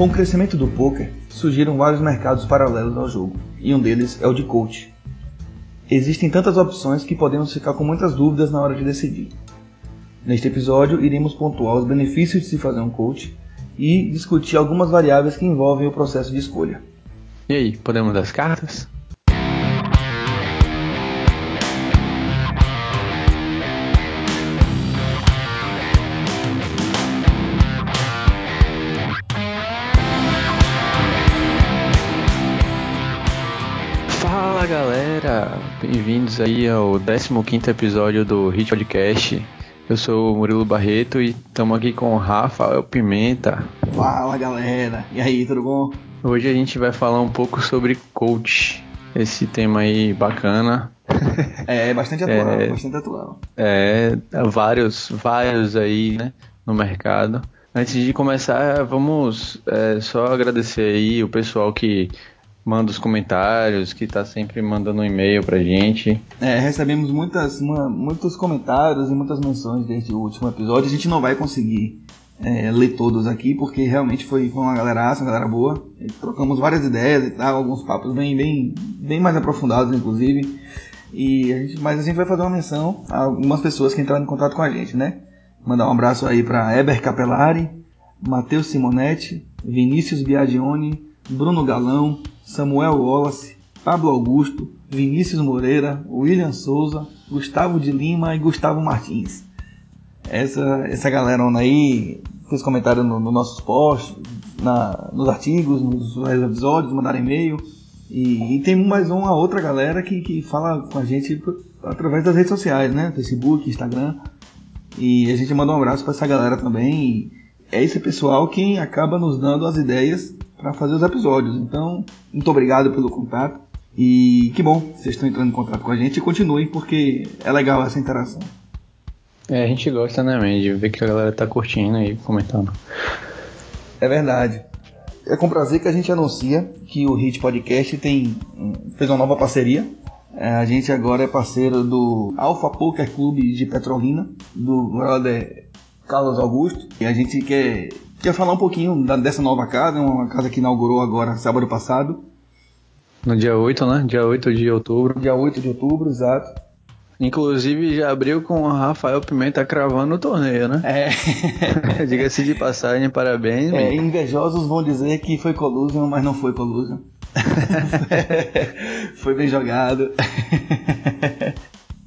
Com o crescimento do poker, surgiram vários mercados paralelos ao jogo, e um deles é o de coach. Existem tantas opções que podemos ficar com muitas dúvidas na hora de decidir. Neste episódio, iremos pontuar os benefícios de se fazer um coach e discutir algumas variáveis que envolvem o processo de escolha. E aí, podemos dar as cartas? Galera, bem-vindos aí ao 15 episódio do Hit Podcast. Eu sou o Murilo Barreto e estamos aqui com o Rafael Pimenta. Fala galera, e aí, tudo bom? Hoje a gente vai falar um pouco sobre coach, esse tema aí bacana. É, bastante atual, é, bastante atual. É, vários, vários aí, né, no mercado. Antes de começar, vamos é, só agradecer aí o pessoal que manda os comentários, que tá sempre mandando um e-mail pra gente. É, recebemos muitas, uma, muitos comentários e muitas menções desde o último episódio. A gente não vai conseguir é, ler todos aqui, porque realmente foi, foi uma galera uma galera boa. E trocamos várias ideias e tal, alguns papos bem, bem, bem mais aprofundados, inclusive. E a gente, mas a gente vai fazer uma menção a algumas pessoas que entraram em contato com a gente, né? Mandar um abraço aí para Eber Capelari, Matheus Simonetti, Vinícius Biagione, Bruno Galão, Samuel Wallace, Pablo Augusto, Vinícius Moreira, William Souza, Gustavo de Lima e Gustavo Martins. Essa, essa galera aí fez comentário nos no nossos posts, na, nos artigos, nos episódios, mandaram e-mail. E, e, tem mais uma outra galera que, que fala com a gente através das redes sociais, né? Facebook, Instagram. E a gente manda um abraço para essa galera também. E é esse pessoal quem acaba nos dando as ideias para fazer os episódios. Então, muito obrigado pelo contato. E que bom, vocês estão entrando em contato com a gente e continuem, porque é legal essa interação. É, a gente gosta, né, man, de ver que a galera tá curtindo e comentando. É verdade. É com prazer que a gente anuncia que o Hit Podcast tem, fez uma nova parceria. É, a gente agora é parceiro do Alpha Poker Clube de Petrolina, do brother Carlos Augusto. E a gente quer Queria falar um pouquinho da, dessa nova casa, uma casa que inaugurou agora sábado passado. No dia 8, né? Dia 8 de outubro. Dia 8 de outubro, exato. Inclusive já abriu com o Rafael Pimenta cravando o torneio, né? É. Diga-se de passagem, parabéns. É, invejosos vão dizer que foi collusion, mas não foi collusion. foi bem jogado.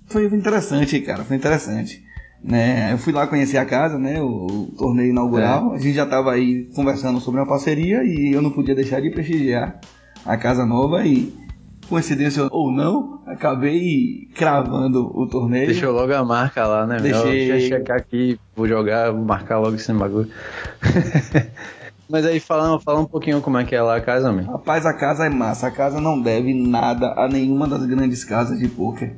foi interessante, cara, foi interessante. Né? Eu fui lá conhecer a casa, né? O, o torneio inaugural. É. A gente já estava aí conversando sobre uma parceria e eu não podia deixar de prestigiar a casa nova e coincidência ou não, acabei cravando o torneio. Deixou logo a marca lá, né? Deixei. Deixa eu checar aqui, vou jogar, vou marcar logo esse bagulho. Mas aí falando, fala um pouquinho como é que é lá a casa, meu. Rapaz, a casa é massa. A casa não deve nada a nenhuma das grandes casas de poker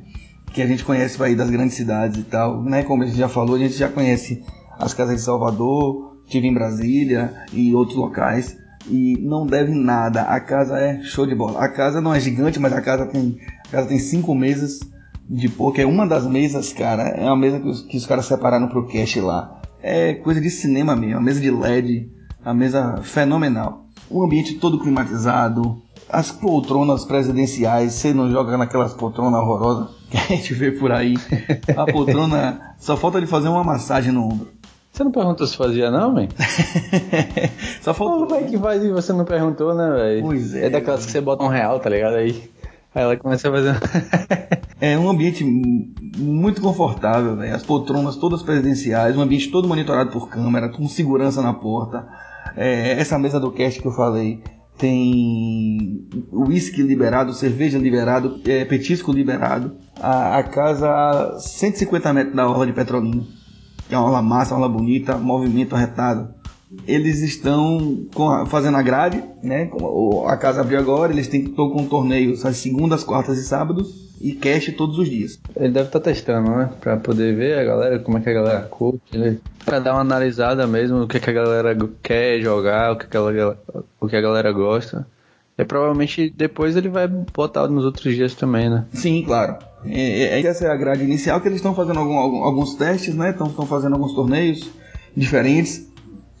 que a gente conhece aí das grandes cidades e tal, né? Como a gente já falou, a gente já conhece as casas de Salvador, tive em Brasília e outros locais e não deve nada. A casa é show de bola. A casa não é gigante, mas a casa tem, a casa tem cinco mesas de poker. Uma das mesas, cara, é uma mesa que os, que os caras separaram pro cash lá. É coisa de cinema mesmo, a mesa de LED, a mesa fenomenal. O ambiente todo climatizado, as poltronas presidenciais, você não joga naquelas poltronas horrorosas que a gente vê por aí. A poltrona só falta de fazer uma massagem no ombro. Você não perguntou se fazia, não, velho? só falta. Como é que faz e você não perguntou, né, velho? Pois é. É daquelas que você bota um real, tá ligado? Aí, aí ela começa a fazer. é um ambiente muito confortável, velho. As poltronas todas presidenciais, um ambiente todo monitorado por câmera, com segurança na porta. É, essa mesa do cast que eu falei tem uísque liberado, cerveja liberado, é, petisco liberado. A, a, casa a 150 metros da orla de Petrolina. É uma orla massa, uma orla bonita, movimento arretado. Eles estão a, fazendo a grade, né? A casa abriu agora, eles estão com torneios às segundas, quartas e sábados e cash todos os dias. Ele deve estar tá testando, né? Pra poder ver a galera, como é que a galera curte, né? Pra dar uma analisada mesmo do que, que a galera quer jogar, o que, que, a, galera, o que a galera gosta. E provavelmente depois ele vai botar nos outros dias também, né? Sim, claro. É, é, essa é a grade inicial que eles estão fazendo algum, alguns testes, né? Estão fazendo alguns torneios diferentes.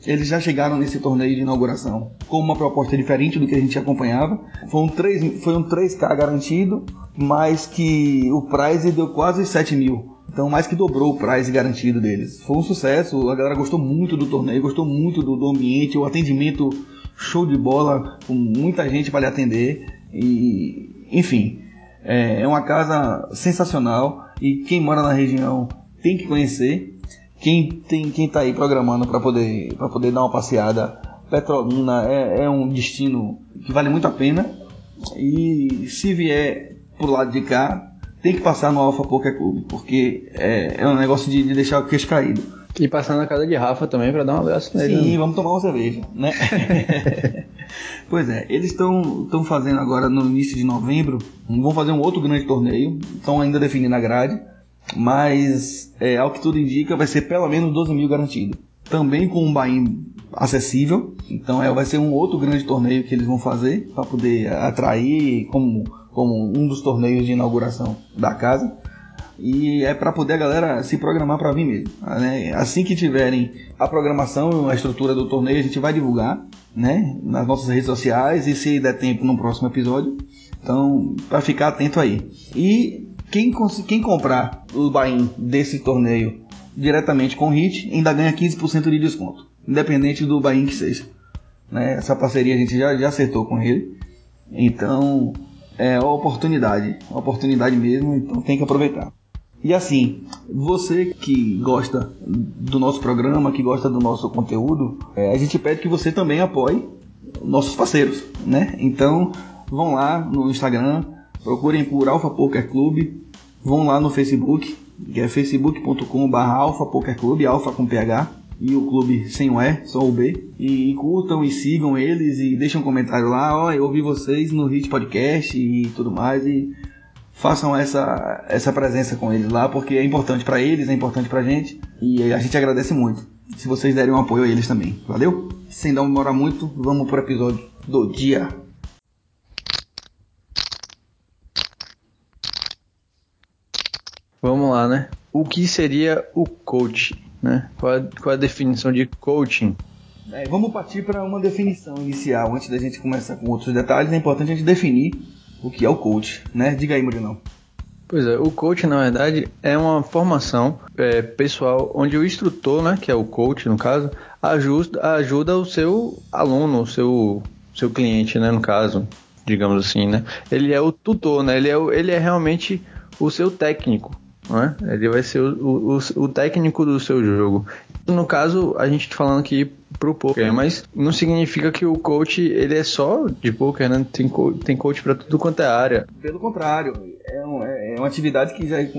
Eles já chegaram nesse torneio de inauguração com uma proposta diferente do que a gente acompanhava. Foi um, 3, foi um 3K garantido, mas que o prize deu quase 7 mil. Então, mais que dobrou o prize garantido deles. Foi um sucesso, a galera gostou muito do torneio, gostou muito do, do ambiente, o atendimento show de bola, com muita gente para lhe atender. E, enfim, é, é uma casa sensacional e quem mora na região tem que conhecer. Quem tem quem está aí programando para poder para poder dar uma passeada, Petrolina é, é um destino que vale muito a pena. E se vier por lado de cá, tem que passar no Alpha Poker Club, porque é, é um negócio de, de, deixar o queixo caído. E passar na casa de Rafa também para dar um abraço nele. Sim, né? vamos tomar uma cerveja, né? pois é, eles estão fazendo agora no início de novembro, vão fazer um outro grande torneio, estão ainda definindo a grade, mas é, ao que tudo indica vai ser pelo menos 12 mil garantido. Também com um buy acessível, então é, vai ser um outro grande torneio que eles vão fazer para poder atrair como como um dos torneios de inauguração da casa. E é para poder a galera se programar para vir mesmo. Né? Assim que tiverem a programação, a estrutura do torneio, a gente vai divulgar né? nas nossas redes sociais e se der tempo no próximo episódio. Então, para ficar atento aí. E quem, quem comprar o buy desse torneio diretamente com o HIT ainda ganha 15% de desconto, independente do buy que seja. Né? Essa parceria a gente já, já acertou com ele. Então, é uma oportunidade, uma oportunidade mesmo, então tem que aproveitar. E assim, você que gosta do nosso programa, que gosta do nosso conteúdo, é, a gente pede que você também apoie nossos parceiros, né? Então, vão lá no Instagram, procurem por Alpha Poker Club, vão lá no Facebook, que é facebook.com/alpha poker club, alfa com ph, e o clube sem o E, só o B. E, e curtam e sigam eles e deixem um comentário lá. Ó, eu ouvi vocês no Hit Podcast e tudo mais. E façam essa, essa presença com eles lá, porque é importante para eles, é importante pra gente. E a gente agradece muito. Se vocês derem um apoio a eles também. Valeu? Sem demorar muito, vamos pro episódio do dia. Vamos lá, né? O que seria o coach? Né? Qual, a, qual a definição de coaching? É, vamos partir para uma definição inicial. Antes da gente começar com outros detalhes, é importante a gente definir o que é o coach. Né? Diga aí, Murilão. Pois é, o coach na verdade é uma formação é, pessoal onde o instrutor, né, que é o coach no caso, ajuda, ajuda o seu aluno, o seu, seu cliente, né, no caso, digamos assim, né. Ele é o tutor, né, ele é, ele é realmente o seu técnico, né? Ele vai ser o, o, o, técnico do seu jogo. No caso, a gente tá falando aqui pro poker, mas não significa que o coach ele é só de poker, né? Tem, tem coach para tudo quanto é área. Pelo contrário, é, um, é, é uma atividade que já, é,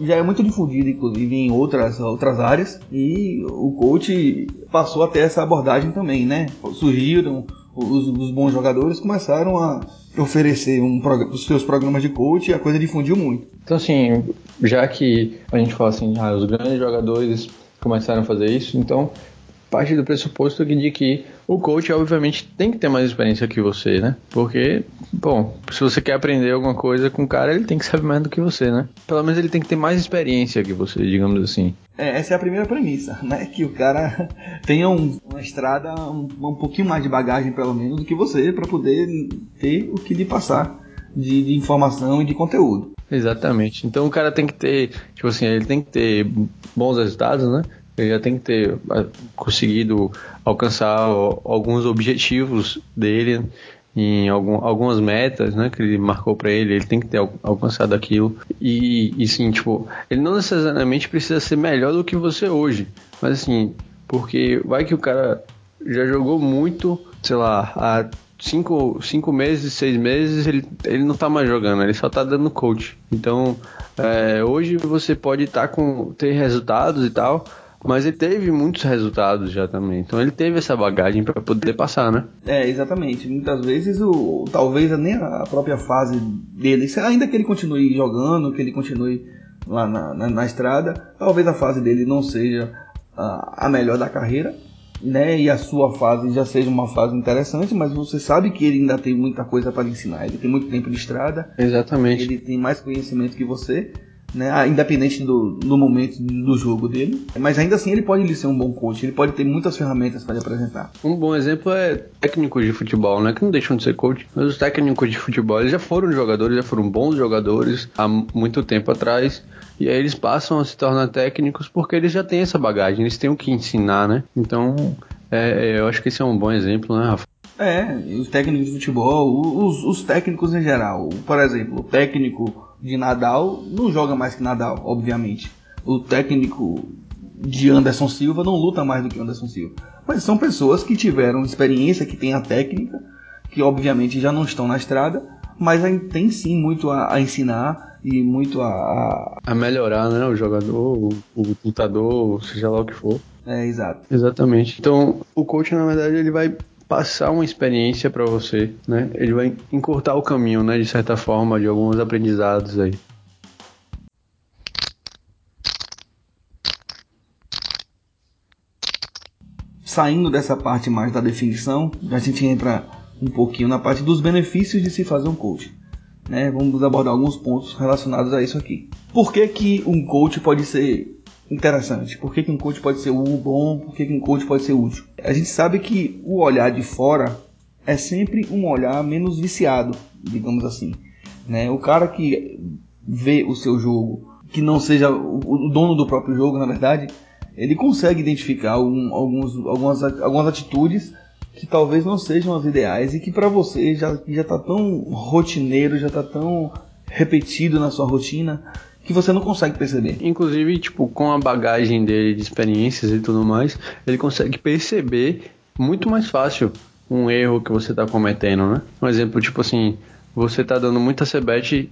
já é muito difundida, inclusive em outras, outras áreas, e o coach passou a ter essa abordagem também, né? Surgiram os, os bons jogadores começaram a oferecer um, os seus programas de coach e a coisa difundiu muito. Então, assim, já que a gente fala assim, ah, os grandes jogadores começaram a fazer isso, então parte do pressuposto de que o coach, obviamente, tem que ter mais experiência que você, né? Porque, bom, se você quer aprender alguma coisa com o cara, ele tem que saber mais do que você, né? Pelo menos ele tem que ter mais experiência que você, digamos assim. É, essa é a primeira premissa, né? Que o cara tenha um, uma estrada um, um pouquinho mais de bagagem, pelo menos, do que você, para poder ter o que lhe passar de, de informação e de conteúdo. Exatamente. Então o cara tem que ter, tipo assim, ele tem que ter bons resultados, né? Ele já tem que ter conseguido alcançar alguns objetivos dele em algum, algumas metas, né, que ele marcou para ele, ele tem que ter alcançado aquilo. E, e sim, tipo, ele não necessariamente precisa ser melhor do que você hoje, mas assim, porque vai que o cara já jogou muito, sei lá, há cinco, cinco meses, seis meses, ele, ele não tá mais jogando, ele só tá dando coach. Então, é, hoje você pode estar tá com ter resultados e tal, mas ele teve muitos resultados já também. Então ele teve essa bagagem para poder passar, né? É, exatamente. Muitas vezes o talvez nem a própria fase dele, ainda que ele continue jogando, que ele continue lá na, na, na estrada, talvez a fase dele não seja a, a melhor da carreira, né? E a sua fase já seja uma fase interessante, mas você sabe que ele ainda tem muita coisa para ensinar. Ele tem muito tempo de estrada. Exatamente. Ele tem mais conhecimento que você. Né? Independente do, do momento do jogo dele. Mas ainda assim ele pode ser um bom coach, ele pode ter muitas ferramentas para lhe apresentar. Um bom exemplo é técnicos de futebol, né? Que não deixam de ser coach. Mas os técnicos de futebol eles já foram jogadores, já foram bons jogadores há muito tempo atrás. E aí eles passam a se tornar técnicos porque eles já têm essa bagagem, eles têm o que ensinar, né? Então, é, eu acho que esse é um bom exemplo, né, Rafa? É, os técnicos de futebol, os, os técnicos em geral. Por exemplo, o técnico de Nadal não joga mais que Nadal, obviamente. O técnico de Anderson Silva não luta mais do que Anderson Silva. Mas são pessoas que tiveram experiência, que têm a técnica, que obviamente já não estão na estrada, mas tem sim muito a, a ensinar e muito a, a, melhorar, né? O jogador, o, o lutador, seja lá o que for. É, exato. Exatamente. Então, o coach, na verdade, ele vai passar uma experiência para você, né? Ele vai encurtar o caminho, né, de certa forma, de alguns aprendizados aí. Saindo dessa parte mais da definição, a gente entra um pouquinho na parte dos benefícios de se fazer um coach. Né? Vamos abordar alguns pontos relacionados a isso aqui. Por que, que um coach pode ser interessante. Por que, que um coach pode ser bom? Por que, que um coach pode ser útil? A gente sabe que o olhar de fora é sempre um olhar menos viciado, digamos assim. Né? O cara que vê o seu jogo, que não seja o dono do próprio jogo, na verdade, ele consegue identificar algum, alguns, algumas, algumas atitudes que talvez não sejam as ideais e que para você já já está tão rotineiro, já está tão repetido na sua rotina que você não consegue perceber. Inclusive, tipo, com a bagagem dele de experiências e tudo mais, ele consegue perceber muito mais fácil um erro que você está cometendo, né? Um exemplo, tipo assim, você está dando muita sebete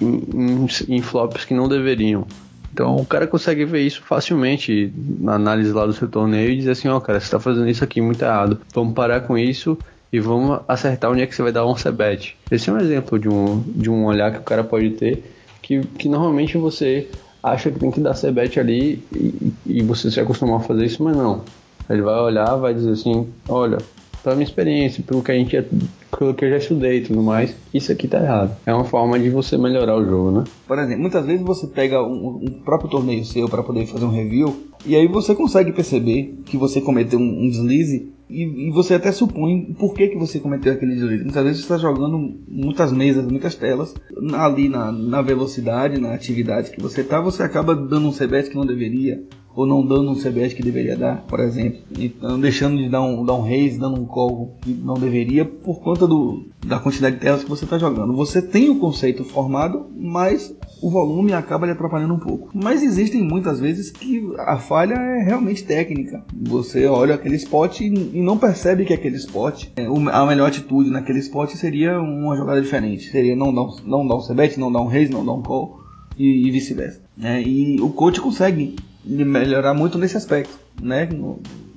em, em, em, flops que não deveriam. Então o cara consegue ver isso facilmente na análise lá do seu torneio e dizer assim, ó, oh, cara, você está fazendo isso aqui muito errado. Vamos parar com isso e vamos acertar onde é que você vai dar um sebete. Esse é um exemplo de um, de um olhar que o cara pode ter que, que normalmente você acha que tem que dar sebete ali e, e você se acostumar a fazer isso, mas não. Ele vai olhar, vai dizer assim, olha, pela minha experiência, pelo que a gente pelo que eu já estudei e tudo mais, isso aqui tá errado. É uma forma de você melhorar o jogo, né? Por exemplo, muitas vezes você pega um, um próprio torneio seu para poder fazer um review e aí você consegue perceber que você cometeu um, um deslize e, e, você até supõe por que, que você cometeu aquele deslize. Muitas vezes você está jogando muitas mesas, muitas telas, ali na, na velocidade, na atividade que você está, você acaba dando um CBS que não deveria, ou não dando um CBS que deveria dar, por exemplo, então deixando de dar um, dar um raise, dando um call que não deveria por conta do, da quantidade de telas que você está jogando. Você tem o conceito formado, mas o volume acaba lhe atrapalhando um pouco. Mas existem muitas vezes que a falha é realmente técnica. Você olha aquele spot e, e não percebe que aquele spot, é, a melhor atitude naquele spot seria uma jogada diferente. Seria não dar um, não dar um CBET, não dar um raise, não dar um call e, e vice-versa. É, e o coach consegue melhorar muito nesse aspecto, né?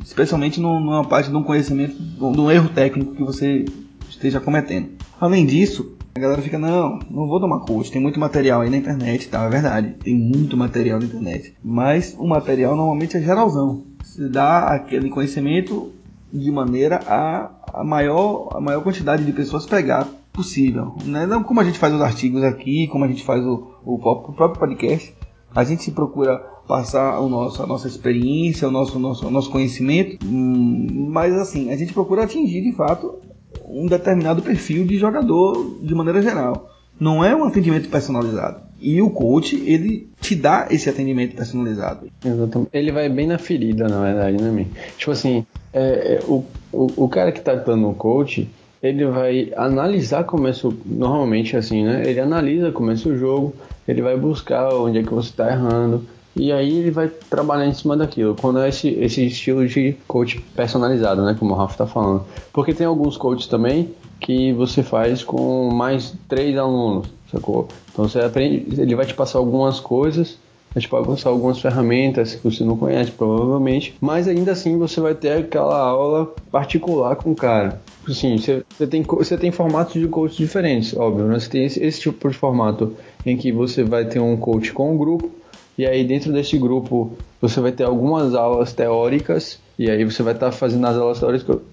especialmente numa parte de um conhecimento, de um erro técnico que você esteja cometendo. Além disso, a galera fica, não, não vou tomar coach, tem muito material aí na internet, tá? É verdade, tem muito material na internet. Mas o material normalmente é geralzão. Você dá aquele conhecimento de maneira a, a, maior, a maior quantidade de pessoas pegar possível. Né? Não como a gente faz os artigos aqui, como a gente faz o, o, o próprio podcast, a gente procura passar o nosso, a nossa experiência, o nosso, nosso, nosso conhecimento, hum, mas assim, a gente procura atingir de fato um determinado perfil de jogador de maneira geral. Não é um atendimento personalizado. E o coach, ele te dá esse atendimento personalizado. Exatamente. Ele vai bem na ferida, na verdade, né, mim? Tipo assim, é, é, o, o, o cara que tá dando o coach, ele vai analisar como é normalmente assim, né? Ele analisa como é o jogo, ele vai buscar onde é que você está errando e aí ele vai trabalhar em cima daquilo. Quando é esse, esse estilo de coach personalizado, né? Como o Rafa está falando. Porque tem alguns coaches também que você faz com mais três alunos, sacou? Então você aprende, ele vai te passar algumas coisas gente pode passar algumas ferramentas que você não conhece, provavelmente, mas ainda assim você vai ter aquela aula particular com o cara. Assim, você, você, tem, você tem formatos de coach diferentes, óbvio, né? Você tem esse, esse tipo de formato em que você vai ter um coach com um grupo, e aí dentro desse grupo você vai ter algumas aulas teóricas, e aí você vai estar tá fazendo as aulas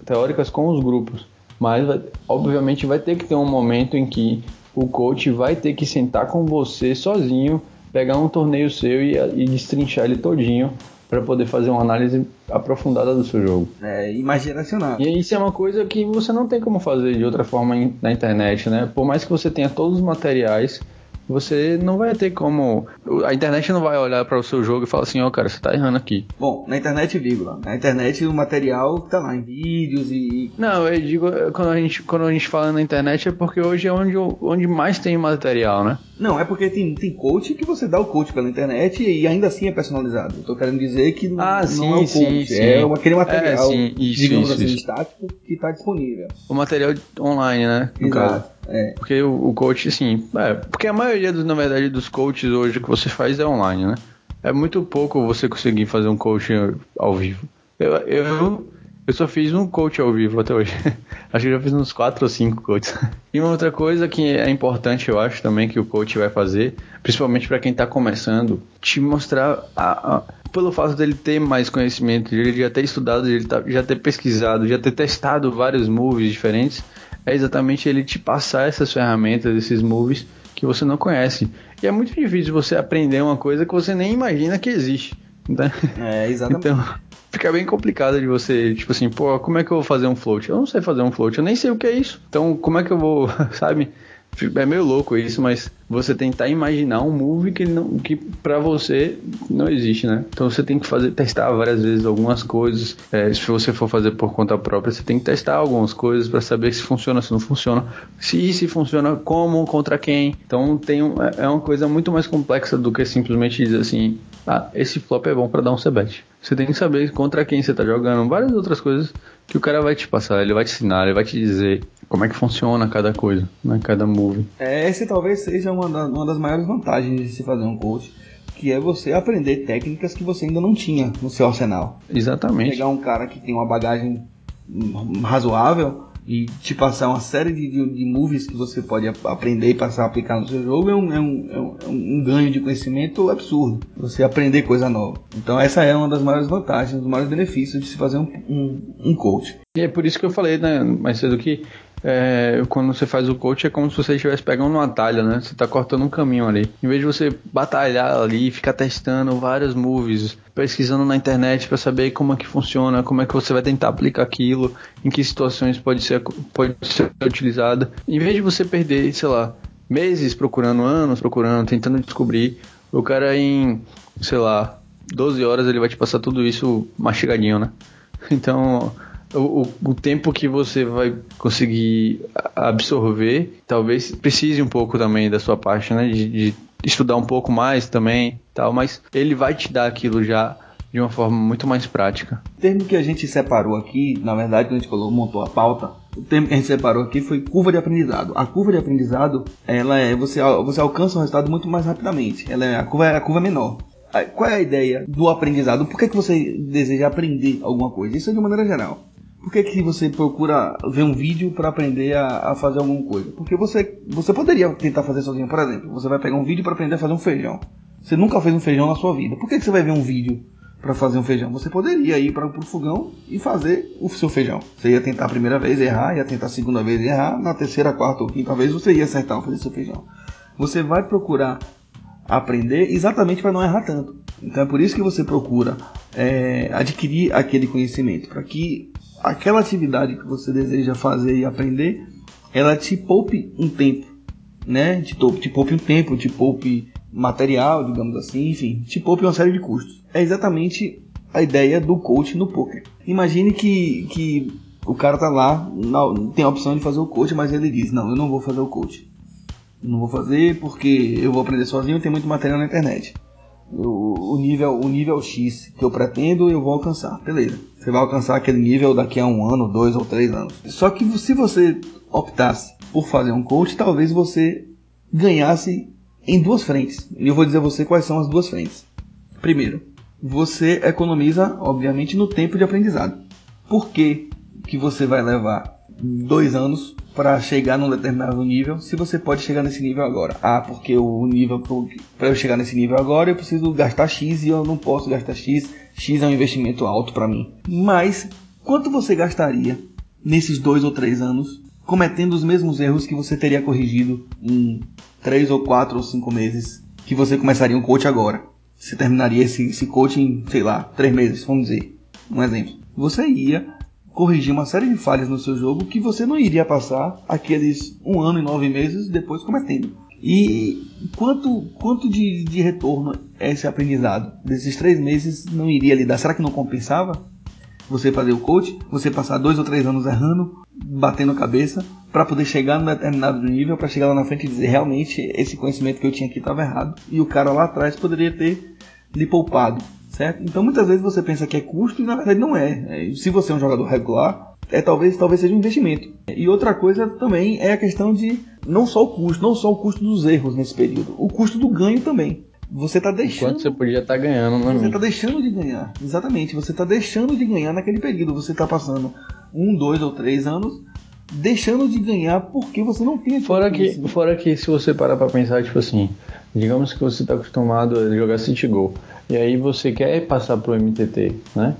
teóricas com os grupos. Mas, obviamente, vai ter que ter um momento em que o coach vai ter que sentar com você sozinho pegar um torneio seu e, e destrinchar ele todinho para poder fazer uma análise aprofundada do seu jogo. É, imaginacional. E isso é uma coisa que você não tem como fazer de outra forma na internet, né? Por mais que você tenha todos os materiais, você não vai ter como. A internet não vai olhar para o seu jogo e falar assim: ó, oh, cara, você tá errando aqui. Bom, na internet, vírgula. Na internet o material tá lá em vídeos e. Não, eu digo, quando a gente, quando a gente fala na internet é porque hoje é onde, onde mais tem material, né? Não, é porque tem, tem coach que você dá o coach pela internet e ainda assim é personalizado. Eu tô querendo dizer que não, ah, não sim, é o coach, sim, sim. é aquele material, é, sim, isso, digamos isso, assim, isso. estático que tá disponível. O material online, né? No Exato. caso. É. Porque o, coach, assim, é, porque a maioria, dos, na verdade, dos coaches hoje que você faz é online, né? É muito pouco você conseguir fazer um coach ao vivo. Eu, eu, eu só fiz um coach ao vivo até hoje. acho que já fiz uns 4 ou 5 coaches. E uma outra coisa que é importante, eu acho, também, que o coach vai fazer, principalmente para quem está começando, te mostrar, a, a, pelo fato dele ter mais conhecimento, de ele já ter estudado, de ele tá, já ter pesquisado, já ter testado vários moves diferentes, é exatamente ele te passar essas ferramentas, esses moves que você não conhece. E é muito difícil você aprender uma coisa que você nem imagina que existe. Né? É, exatamente. Então, fica bem complicado de você, tipo assim, pô, como é que eu vou fazer um float? Eu não sei fazer um float, eu nem sei o que é isso. Então, como é que eu vou, sabe? É meio louco isso, mas você tentar imaginar um move que, não, que para você não existe, né? Então você tem que fazer testar várias vezes algumas coisas. É, se você for fazer por conta própria, você tem que testar algumas coisas para saber se funciona, se não funciona, se se funciona como, contra quem. Então tem um, é uma coisa muito mais complexa do que simplesmente dizer assim, ah, esse flop é bom para dar um c-bet. Você tem que saber contra quem você tá jogando, várias outras coisas que o cara vai te passar, ele vai te ensinar, ele vai te dizer como é que funciona cada coisa, né, cada move. É, esse talvez seja uma, da, uma das maiores vantagens de se fazer um coach, que é você aprender técnicas que você ainda não tinha no seu arsenal. Exatamente. Pegar um cara que tem uma bagagem razoável e te passar uma série de, de, de moves que você pode aprender e passar a aplicar no seu jogo é um, é um, é um, é um ganho de conhecimento absurdo. Você aprender coisa nova. Então essa é uma das maiores vantagens, um dos maiores benefícios de se fazer um, um, um coach. E é por isso que eu falei né, mais cedo que é, quando você faz o coach é como se você estivesse pegando um atalho, né? Você está cortando um caminho ali. Em vez de você batalhar ali, ficar testando vários moves, pesquisando na internet para saber como é que funciona, como é que você vai tentar aplicar aquilo, em que situações pode ser, pode ser utilizado. Em vez de você perder, sei lá, meses procurando, anos procurando, tentando descobrir, o cara em, sei lá, 12 horas ele vai te passar tudo isso mastigadinho, né? Então, o, o, tempo que você vai conseguir absorver, talvez precise um pouco também da sua parte, né? De, de estudar um pouco mais também, tal, mas ele vai te dar aquilo já de uma forma muito mais prática. O termo que a gente separou aqui, na verdade, quando a gente falou, montou a pauta, o termo que a gente separou aqui foi curva de aprendizado. A curva de aprendizado, ela é você, você alcança um resultado muito mais rapidamente. Ela é a curva é a curva menor. Qual é a ideia do aprendizado? Por que, que você deseja aprender alguma coisa? Isso é de maneira geral. Por que, que você procura ver um vídeo para aprender a, a, fazer alguma coisa? Porque você, você poderia tentar fazer sozinho, por exemplo. Você vai pegar um vídeo para aprender a fazer um feijão. Você nunca fez um feijão na sua vida. Por que, que você vai ver um vídeo para fazer um feijão? Você poderia ir para o fogão e fazer o seu feijão. Você ia tentar a primeira vez errar, ia tentar a segunda vez errar, na terceira, quarta ou quinta vez você ia acertar fazer seu feijão. Você vai procurar aprender exatamente para não errar tanto. Então é por isso que você procura é, adquirir aquele conhecimento, para que aquela atividade que você deseja fazer e aprender, ela te poupe um tempo, né? Te, te poupe um tempo, te poupe material, digamos assim, enfim, te poupe uma série de custos. É exatamente a ideia do coach no poker. Imagine que, que o cara tá lá, não, tem a opção de fazer o coach, mas ele diz: Não, eu não vou fazer o coach. Não vou fazer porque eu vou aprender sozinho, tem muito material na internet o, o, nível, o nível X que eu pretendo, eu vou alcançar. Beleza. Você vai alcançar aquele nível daqui a um ano, dois ou três anos. Só que se você optasse por fazer um coach, talvez você ganhasse em duas frentes. E eu vou dizer a você quais são as duas frentes. Primeiro, você economiza, obviamente, no tempo de aprendizado. Por que, que você vai levar dois anos para chegar num determinado nível, se você pode chegar nesse nível agora. Ah, porque o nível para eu chegar nesse nível agora eu preciso gastar X e eu não posso gastar X. X é um investimento alto para mim. Mas quanto você gastaria nesses dois ou três anos cometendo os mesmos erros que você teria corrigido em três ou quatro ou cinco meses que você começaria um coach agora. Você terminaria esse, esse coach em, sei lá, três meses, vamos dizer. Um exemplo. Você ia corrigir uma série de falhas no seu jogo que você não iria passar aqueles um ano e nove meses depois cometendo. E quanto, quanto de, de retorno esse aprendizado? Desses três meses não iria lhe dar? Será que não compensava? Você fazer o coach, você passar dois ou três anos errando, batendo cabeça, para poder chegar num determinado nível, para chegar lá na frente e dizer realmente esse conhecimento que eu tinha aqui estava errado. E o cara lá atrás poderia ter lhe poupado, certo? Então muitas vezes você pensa que é custo e na verdade não é. é se você é um jogador regular, é talvez talvez seja um investimento. E outra coisa também é a questão de não só o custo, não só o custo dos erros nesse período, o custo do ganho também. Você está deixando. Quanto você podia estar tá ganhando, né? Você está deixando de ganhar. Exatamente. Você está deixando de ganhar naquele período. Você está passando um, dois ou três anos deixando de ganhar porque você não tem fora que fora que se você parar para pensar tipo assim digamos que você está acostumado a jogar City Go e aí você quer passar pro MTT né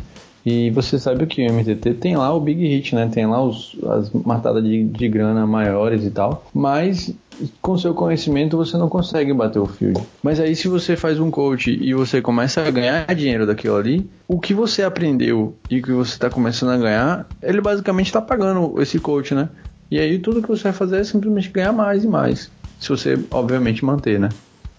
e você sabe que o MTT tem lá o Big Hit, né? Tem lá os, as matadas de, de grana maiores e tal. Mas com seu conhecimento você não consegue bater o field. Mas aí se você faz um coach e você começa a ganhar dinheiro daquilo ali, o que você aprendeu e que você está começando a ganhar, ele basicamente está pagando esse coach, né? E aí tudo que você vai fazer é simplesmente ganhar mais e mais. Se você, obviamente, manter, né?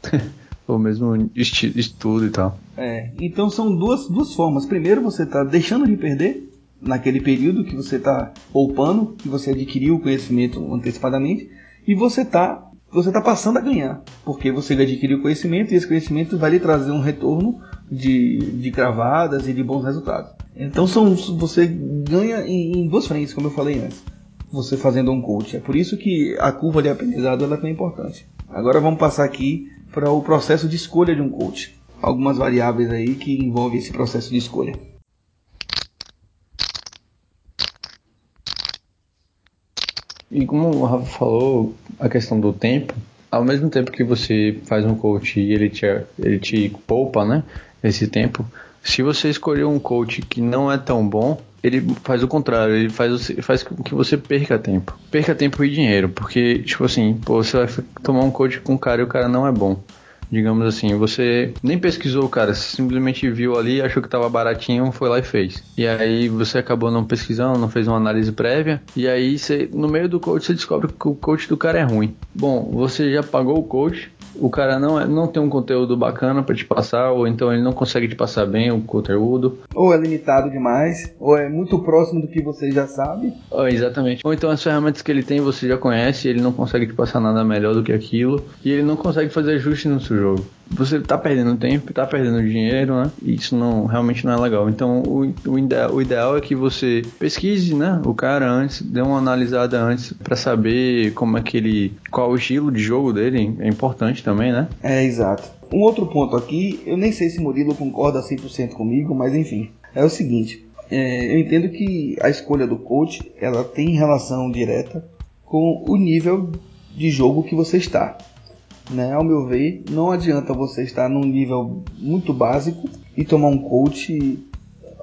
ou mesmo estudo e tal. É, então são duas, duas formas. Primeiro, você está deixando de perder naquele período que você está poupando, que você adquiriu o conhecimento antecipadamente, e você está você tá passando a ganhar, porque você adquiriu conhecimento e esse conhecimento vai lhe trazer um retorno de, de cravadas e de bons resultados. Então são, você ganha em, em duas frentes, como eu falei antes, você fazendo um coach. É por isso que a curva de aprendizado ela é tão importante. Agora vamos passar aqui para o processo de escolha de um coach. Algumas variáveis aí que envolvem esse processo de escolha. E como o Rafa falou, a questão do tempo, ao mesmo tempo que você faz um coach e ele te, ele te poupa, né, esse tempo, se você escolher um coach que não é tão bom, ele faz o contrário, ele faz, faz com que você perca tempo. Perca tempo e dinheiro, porque, tipo assim, pô, você vai tomar um coach com um cara e o cara não é bom. Digamos assim, você nem pesquisou o cara, simplesmente viu ali, achou que tava baratinho, foi lá e fez. E aí você acabou não pesquisando, não fez uma análise prévia, e aí você, no meio do coach você descobre que o coach do cara é ruim. Bom, você já pagou o coach, o cara não, é, não tem um conteúdo bacana para te passar, ou então ele não consegue te passar bem o conteúdo. Ou é limitado demais, ou é muito próximo do que você já sabe. Oh, exatamente. Ou então as ferramentas que ele tem você já conhece, ele não consegue te passar nada melhor do que aquilo, e ele não consegue fazer ajuste no seu jogo você tá perdendo tempo, tá perdendo dinheiro, né? E isso não realmente não é legal. Então o, o, ideal, o ideal é que você pesquise, né, o cara antes, dê uma analisada antes para saber como é que ele, qual o estilo de jogo dele, é importante também, né? É, exato. Um outro ponto aqui, eu nem sei se Murilo concorda 100% comigo, mas enfim, é o seguinte, é, eu entendo que a escolha do coach, ela tem relação direta com o nível de jogo que você está né? Ao meu ver, não adianta você estar num nível muito básico e tomar um coach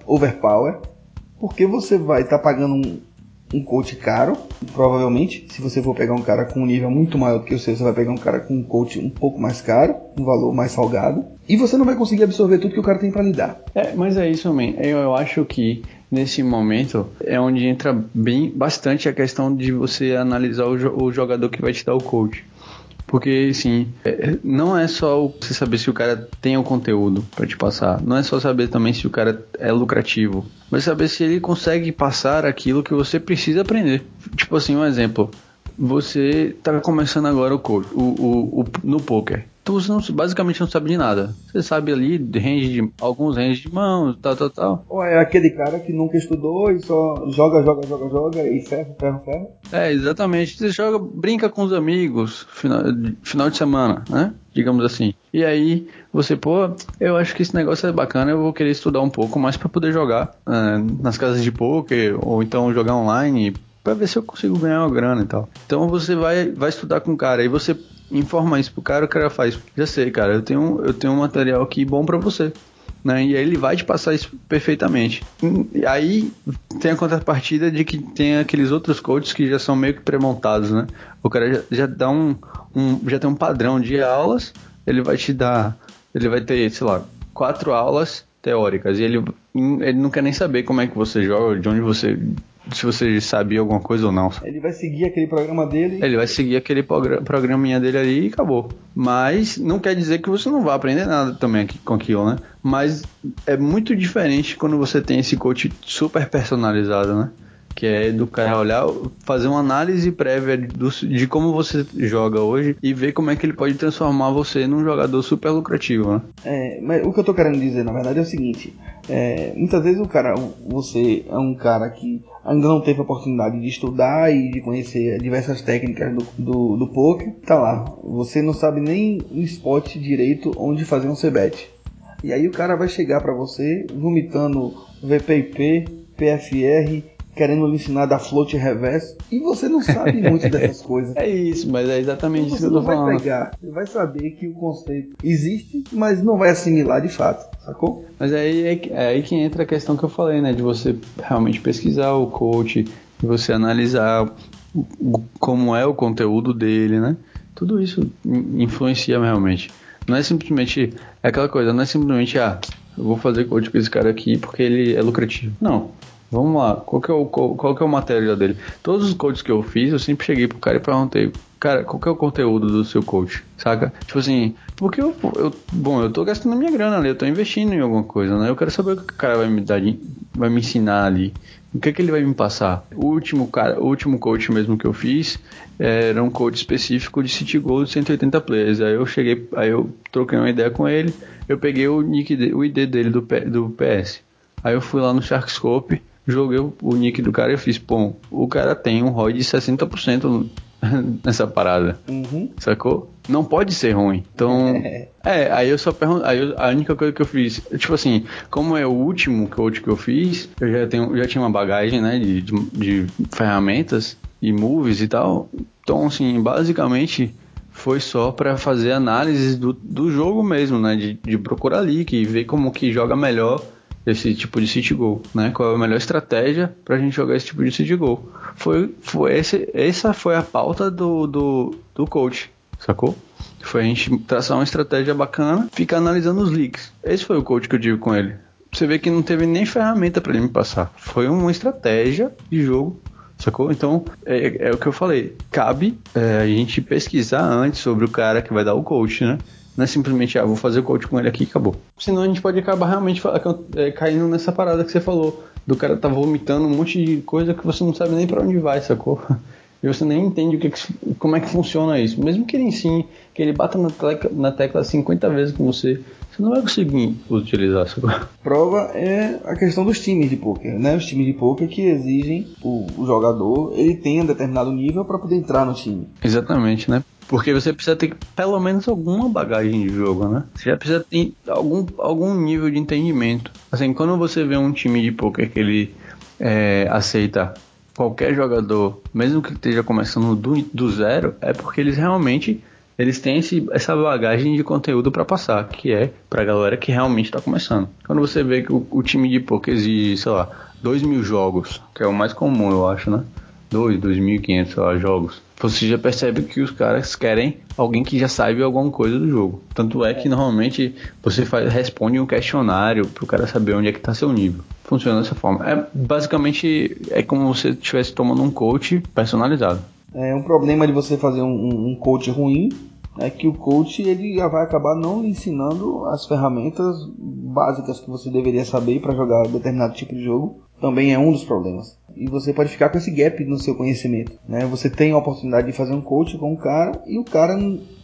overpower, porque você vai estar tá pagando um, um coach caro, provavelmente. Se você for pegar um cara com um nível muito maior do que o seu, você vai pegar um cara com um coach um pouco mais caro, um valor mais salgado, e você não vai conseguir absorver tudo que o cara tem para lhe dar. É, mas é isso, man. Eu, eu acho que nesse momento é onde entra bem bastante a questão de você analisar o, o jogador que vai te dar o coach. Porque, assim, é, não é só você saber se o cara tem o conteúdo para te passar. Não é só saber também se o cara é lucrativo. Mas saber se ele consegue passar aquilo que você precisa aprender. Tipo assim, um exemplo. Você tá começando agora o, o, o, o no poker. Então você não, basicamente não sabe de nada. Você sabe ali range de alguns ranges de mãos, tal, tal, tal. Ou é aquele cara que nunca estudou e só joga, joga, joga, joga e ferro, ferro, ferro. É, exatamente. Você joga, brinca com os amigos, final, final de semana, né? Digamos assim. E aí você, pô, eu acho que esse negócio é bacana, eu vou querer estudar um pouco mais para poder jogar uh, nas casas de poker ou então jogar online para ver se eu consigo ganhar uma grana e tal. Então você vai, vai estudar com o cara e você informa isso pro cara, o cara faz, já sei, cara, eu tenho, eu tenho um material aqui bom para você. Né? E aí ele vai te passar isso perfeitamente. E aí tem a contrapartida de que tem aqueles outros coaches que já são meio que pré-montados, né? O cara já, já dá um, um, já tem um padrão de aulas ele vai te dar, ele vai ter, sei lá, quatro aulas teóricas e ele, ele não quer nem saber como é que você joga, de onde você se você sabia alguma coisa ou não. Ele vai seguir aquele programa dele. Ele vai seguir aquele programinha dele ali e acabou. Mas não quer dizer que você não vai aprender nada também com aquilo, né? Mas é muito diferente quando você tem esse coach super personalizado, né? que é do cara olhar, fazer uma análise prévia do, de como você joga hoje e ver como é que ele pode transformar você num jogador super lucrativo, né? É, mas o que eu tô querendo dizer, na verdade, é o seguinte: é, muitas vezes o cara, você é um cara que ainda não teve a oportunidade de estudar e de conhecer diversas técnicas do, do, do poker, tá lá, você não sabe nem o spot direito onde fazer um c-bet. E aí o cara vai chegar para você vomitando VPIP, PFR querendo lhe ensinar da float reverso e você não sabe muito dessas coisas. É isso, mas é exatamente isso que eu tô vai falando. Pegar, você vai saber que o conceito existe, mas não vai assimilar de fato, sacou? Mas aí é, é aí que entra a questão que eu falei, né, de você realmente pesquisar o coach, de você analisar como é o conteúdo dele, né? Tudo isso influencia realmente. Não é simplesmente é aquela coisa, não é simplesmente ah, eu vou fazer coach com esse cara aqui porque ele é lucrativo. Não. Vamos lá, qual que, é o, qual, qual que é o material dele? Todos os coaches que eu fiz, eu sempre cheguei pro cara e perguntei, cara, qual que é o conteúdo do seu coach, saca? Tipo assim, porque eu, eu bom, eu tô gastando minha grana ali, eu tô investindo em alguma coisa, né? Eu quero saber o que o cara vai me dar, vai me ensinar ali. O que é que ele vai me passar? O último cara, o último coach mesmo que eu fiz era um coach específico de City Gold de 180 players. Aí eu cheguei, aí eu troquei uma ideia com ele, eu peguei o nick, o ID dele do, do PS. Aí eu fui lá no Sharkscope, joguei o nick do cara e fiz, pô, o cara tem um ROI de 60% nessa parada. Uhum. Sacou? Não pode ser ruim. Então. é, aí eu só pergunto. Aí eu, a única coisa que eu fiz, tipo assim, como é o último coach que eu fiz, eu já, tenho, já tinha uma bagagem, né, de, de, de ferramentas e moves e tal. Então, assim, basicamente foi só para fazer análise do, do jogo mesmo, né? De, de procurar leak e ver como que joga melhor esse tipo de city goal, né? Qual é a melhor estratégia para a gente jogar esse tipo de city goal? Foi, foi esse, essa foi a pauta do, do, do coach, sacou? Foi a gente traçar uma estratégia bacana, ficar analisando os leaks. Esse foi o coach que eu digo com ele. Você vê que não teve nem ferramenta para ele me passar. Foi uma estratégia de jogo sacou? Então, é, é, o que eu falei. Cabe é, a gente pesquisar antes sobre o cara que vai dar o coach, né? Não é simplesmente, ah, vou fazer o coach com ele aqui e acabou. Senão a gente pode acabar realmente é, caindo nessa parada que você falou. Do cara tá vomitando um monte de coisa que você não sabe nem para onde vai, sacou? E você nem entende o que, como é que funciona isso. Mesmo que ele ensine, que ele bata na tecla, na tecla 50 vezes com você, você não vai conseguir utilizar. Sacou? Prova é a questão dos times de poker, né? Os times de poker que exigem o, o jogador ele tenha determinado nível para poder entrar no time. Exatamente, né? Porque você precisa ter pelo menos alguma bagagem de jogo, né? Você já precisa ter algum, algum nível de entendimento. Assim, quando você vê um time de poker que ele é, aceita qualquer jogador, mesmo que esteja começando do, do zero, é porque eles realmente eles têm esse, essa bagagem de conteúdo para passar, que é para a galera que realmente está começando. Quando você vê que o, o time de poker exige, sei lá, 2 mil jogos, que é o mais comum, eu acho, né? 2, 2.500 jogos você já percebe que os caras querem alguém que já saiba alguma coisa do jogo. Tanto é que normalmente você faz, responde um questionário para o cara saber onde é que está seu nível. Funciona dessa forma. É basicamente é como se você estivesse tomando um coach personalizado. É um problema de você fazer um, um coach ruim é que o coach ele vai acabar não lhe ensinando as ferramentas básicas que você deveria saber para jogar determinado tipo de jogo. Também é um dos problemas e você pode ficar com esse gap no seu conhecimento. Né? Você tem a oportunidade de fazer um coach com um cara e o cara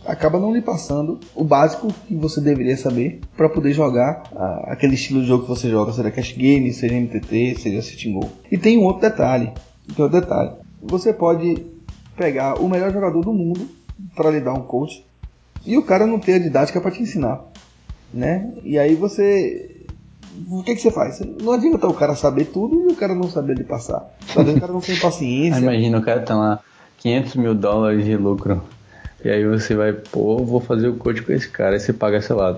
acaba não lhe passando o básico que você deveria saber para poder jogar ah, aquele estilo de jogo que você joga, seja cash game, seja MTT, seja sitting goal. E tem um outro detalhe, tem outro detalhe. Você pode pegar o melhor jogador do mundo para lhe dar um coach e o cara não ter a didática para te ensinar, né? E aí você o que, que você faz? Não adianta o cara saber tudo e o cara não saber de passar. O cara não tenha paciência. Imagina, o cara tá lá 500 mil dólares de lucro. E aí você vai, pô, vou fazer o coach com esse cara. Aí você paga, sei lá,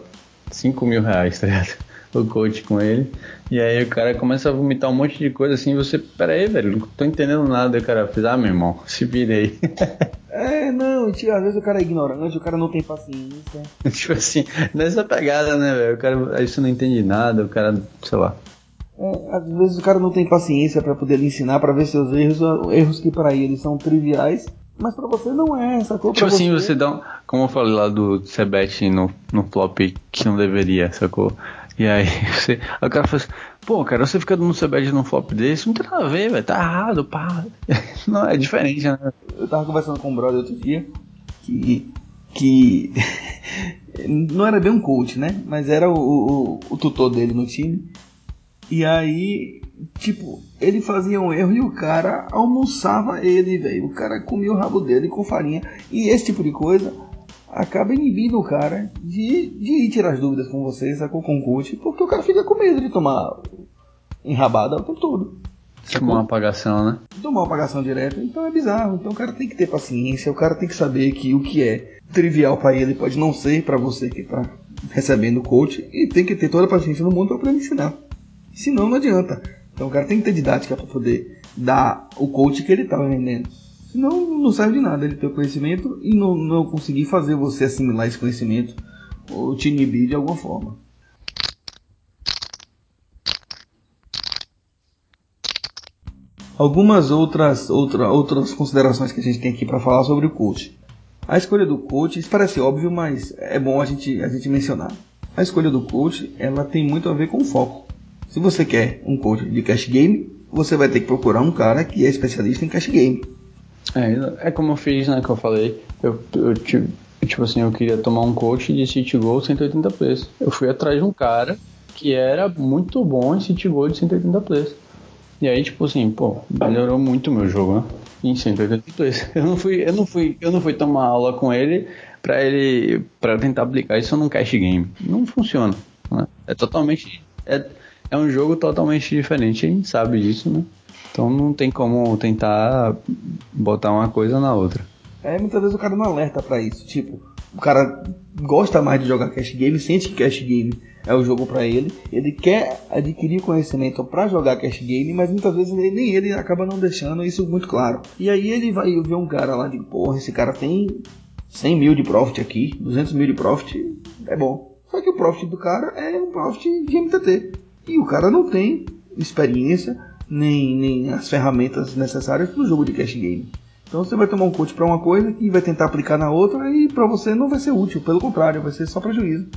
5 mil reais, tá ligado? O coach com ele. E aí o cara começa a vomitar um monte de coisa assim. E você, pera aí, velho, não tô entendendo nada. E o cara fez, ah, meu irmão, se vire aí. É, não, às vezes o cara é ignorante, o cara não tem paciência. tipo assim, nessa pegada, né, velho? O cara, aí você não entende nada, o cara, sei lá. É, às vezes o cara não tem paciência para poder lhe ensinar, para ver seus erros, erros que para ele são triviais, mas para você não é, sacou? Tipo assim, você... dá um, como eu falei lá do Sebet no, no flop que não deveria, sacou? E aí você, o cara fala assim, pô, cara, você fica no CBD num flop desse, não tem nada a ver, velho, tá errado, pá. Não, é diferente, né? Eu tava conversando com um brother outro dia que. que. não era bem um coach, né? Mas era o, o, o tutor dele no time. E aí, tipo, ele fazia um erro e o cara almoçava ele, velho. O cara comia o rabo dele com farinha. E esse tipo de coisa acaba inibindo o cara de, de tirar as dúvidas com você, sacou? Com o coach, porque o cara fica com medo de tomar enrabada o tempo todo. Tomar uma apagação, né? Tomar uma apagação direta, então é bizarro. Então o cara tem que ter paciência, o cara tem que saber que o que é trivial para ele pode não ser para você que tá recebendo o coach, e tem que ter toda a paciência no mundo para ensinar. Senão não adianta. Então o cara tem que ter didática para poder dar o coach que ele tá vendendo. Senão não serve de nada ele ter o conhecimento e não, não conseguir fazer você assimilar esse conhecimento ou te inibir de alguma forma. Algumas outras, outra, outras considerações que a gente tem aqui para falar sobre o coach. A escolha do coach, isso parece óbvio, mas é bom a gente, a gente mencionar. A escolha do coach, ela tem muito a ver com o foco. Se você quer um coach de cash game, você vai ter que procurar um cara que é especialista em cash game. É, é como eu fiz, né, que eu falei. Eu, eu, tipo assim, eu queria tomar um coach de City Goal 180 plays. Eu fui atrás de um cara que era muito bom em City Goal de 180 plays. E aí, tipo assim, pô, melhorou muito o meu jogo, né? Em 180 plays. Eu não fui, eu não fui, eu não fui tomar aula com ele para ele para tentar aplicar isso num cash game. Não funciona, né? É totalmente é, é um jogo totalmente diferente, a gente sabe disso, né? Então não tem como tentar botar uma coisa na outra. É, muitas vezes o cara não alerta para isso. Tipo, o cara gosta mais de jogar cash game, sente que cash game é o jogo para ele. Ele quer adquirir conhecimento para jogar cash game, mas muitas vezes ele, nem ele acaba não deixando isso muito claro. E aí ele vai ver um cara lá de porra, esse cara tem 100 mil de profit aqui, 200 mil de profit, é bom. Só que o profit do cara é um profit de MTT. E o cara não tem experiência nem, nem as ferramentas necessárias para o jogo de cash game. Então você vai tomar um coach para uma coisa e vai tentar aplicar na outra e para você não vai ser útil, pelo contrário, vai ser só prejuízo.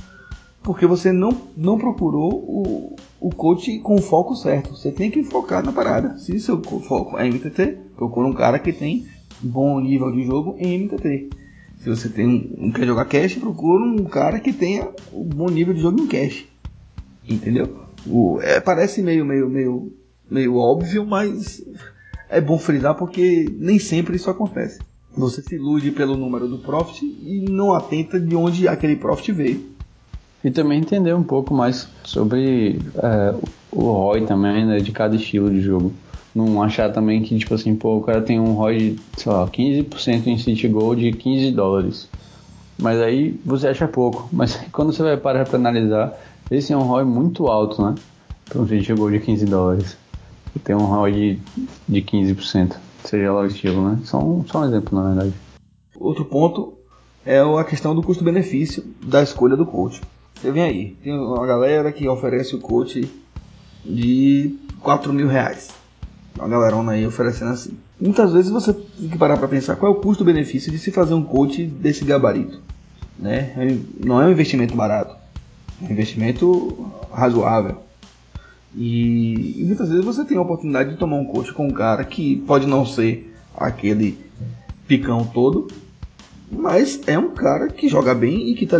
Porque você não, não procurou o, o coach com o foco certo. Você tem que focar na parada. Se seu foco é MTT, procura um cara que tem bom nível de jogo em MTT. Se você tem um, quer jogar cash, procura um cara que tenha um bom nível de jogo em cash. Entendeu? O, é, parece meio, meio, meio meio óbvio, mas é bom frisar porque nem sempre isso acontece. Você se ilude pelo número do profit e não atenta de onde aquele profit veio. E também entender um pouco mais sobre é, o ROI também, né, de cada estilo de jogo. Não achar também que, tipo assim, pô, o cara tem um ROI de, sei lá, 15% em City Gold de 15 dólares. Mas aí você acha pouco. Mas quando você vai parar para analisar, esse é um ROI muito alto, né? Para um City Gold de 15 dólares tem um ROI de, de 15%, seja lá o estilo, né? Só um, só um exemplo, na verdade. Outro ponto é a questão do custo-benefício da escolha do coach. Você vem aí, tem uma galera que oferece o coach de 4 mil reais. Uma galerona aí oferecendo assim. Muitas vezes você tem que parar para pensar qual é o custo-benefício de se fazer um coach desse gabarito. Né? Não é um investimento barato, um investimento razoável. E, e, muitas vezes você tem a oportunidade de tomar um coach com um cara que pode não ser aquele picão todo, mas é um cara que joga bem e que está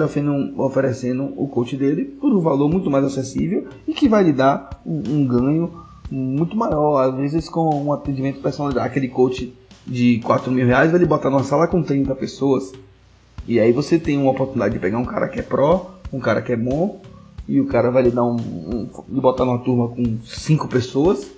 oferecendo o coach dele por um valor muito mais acessível e que vai lhe dar um, um ganho muito maior, às vezes com um atendimento personalizado. Aquele coach de 4 mil reais vai lhe botar numa sala com 30 pessoas. E aí você tem uma oportunidade de pegar um cara que é pró, um cara que é bom e o cara vai lhe dar um, um lhe botar numa turma com cinco pessoas